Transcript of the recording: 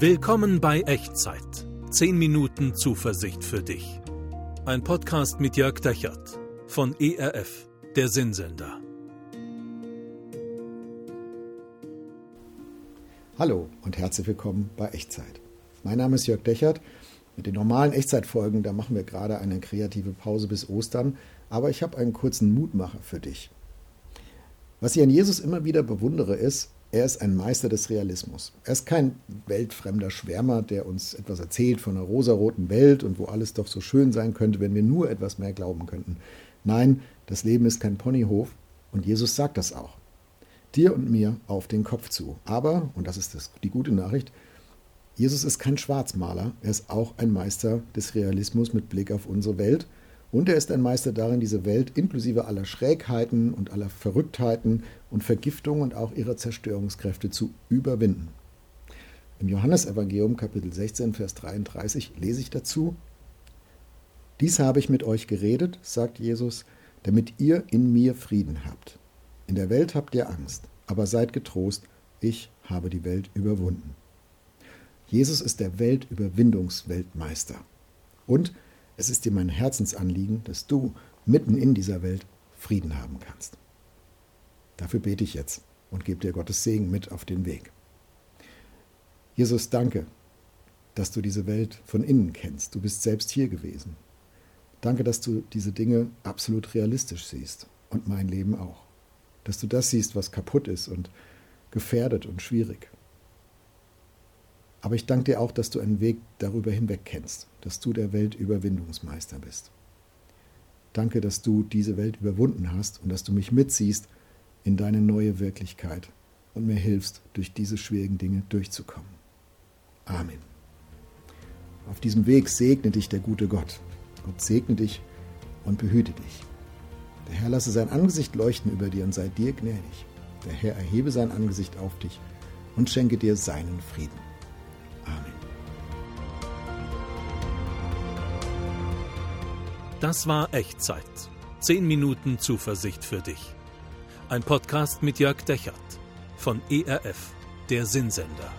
Willkommen bei Echtzeit. 10 Minuten Zuversicht für dich. Ein Podcast mit Jörg Dechert von ERF, der Sinnsender. Hallo und herzlich willkommen bei Echtzeit. Mein Name ist Jörg Dechert. Mit den normalen Echtzeitfolgen, da machen wir gerade eine kreative Pause bis Ostern, aber ich habe einen kurzen Mutmacher für dich. Was ich an Jesus immer wieder bewundere, ist, er ist ein Meister des Realismus. Er ist kein weltfremder Schwärmer, der uns etwas erzählt von einer rosaroten Welt und wo alles doch so schön sein könnte, wenn wir nur etwas mehr glauben könnten. Nein, das Leben ist kein Ponyhof und Jesus sagt das auch. Dir und mir auf den Kopf zu. Aber, und das ist das, die gute Nachricht, Jesus ist kein Schwarzmaler, er ist auch ein Meister des Realismus mit Blick auf unsere Welt und er ist ein Meister darin, diese Welt inklusive aller Schrägheiten und aller Verrücktheiten und Vergiftungen und auch ihrer Zerstörungskräfte zu überwinden. Im Johannesevangelium Kapitel 16, Vers 33 lese ich dazu, Dies habe ich mit euch geredet, sagt Jesus, damit ihr in mir Frieden habt. In der Welt habt ihr Angst, aber seid getrost, ich habe die Welt überwunden. Jesus ist der Weltüberwindungsweltmeister. Und es ist dir mein Herzensanliegen, dass du mitten in dieser Welt Frieden haben kannst. Dafür bete ich jetzt und gebe dir Gottes Segen mit auf den Weg. Jesus, danke, dass du diese Welt von innen kennst. Du bist selbst hier gewesen. Danke, dass du diese Dinge absolut realistisch siehst und mein Leben auch. Dass du das siehst, was kaputt ist und gefährdet und schwierig. Aber ich danke dir auch, dass du einen Weg darüber hinweg kennst, dass du der Weltüberwindungsmeister bist. Danke, dass du diese Welt überwunden hast und dass du mich mitziehst in deine neue Wirklichkeit und mir hilfst, durch diese schwierigen Dinge durchzukommen. Amen. Auf diesem Weg segne dich der gute Gott. Gott segne dich und behüte dich. Der Herr lasse sein Angesicht leuchten über dir und sei dir gnädig. Der Herr erhebe sein Angesicht auf dich und schenke dir seinen Frieden. Amen. Das war Echtzeit. 10 Minuten Zuversicht für dich. Ein Podcast mit Jörg Dechert von ERF, der Sinnsender.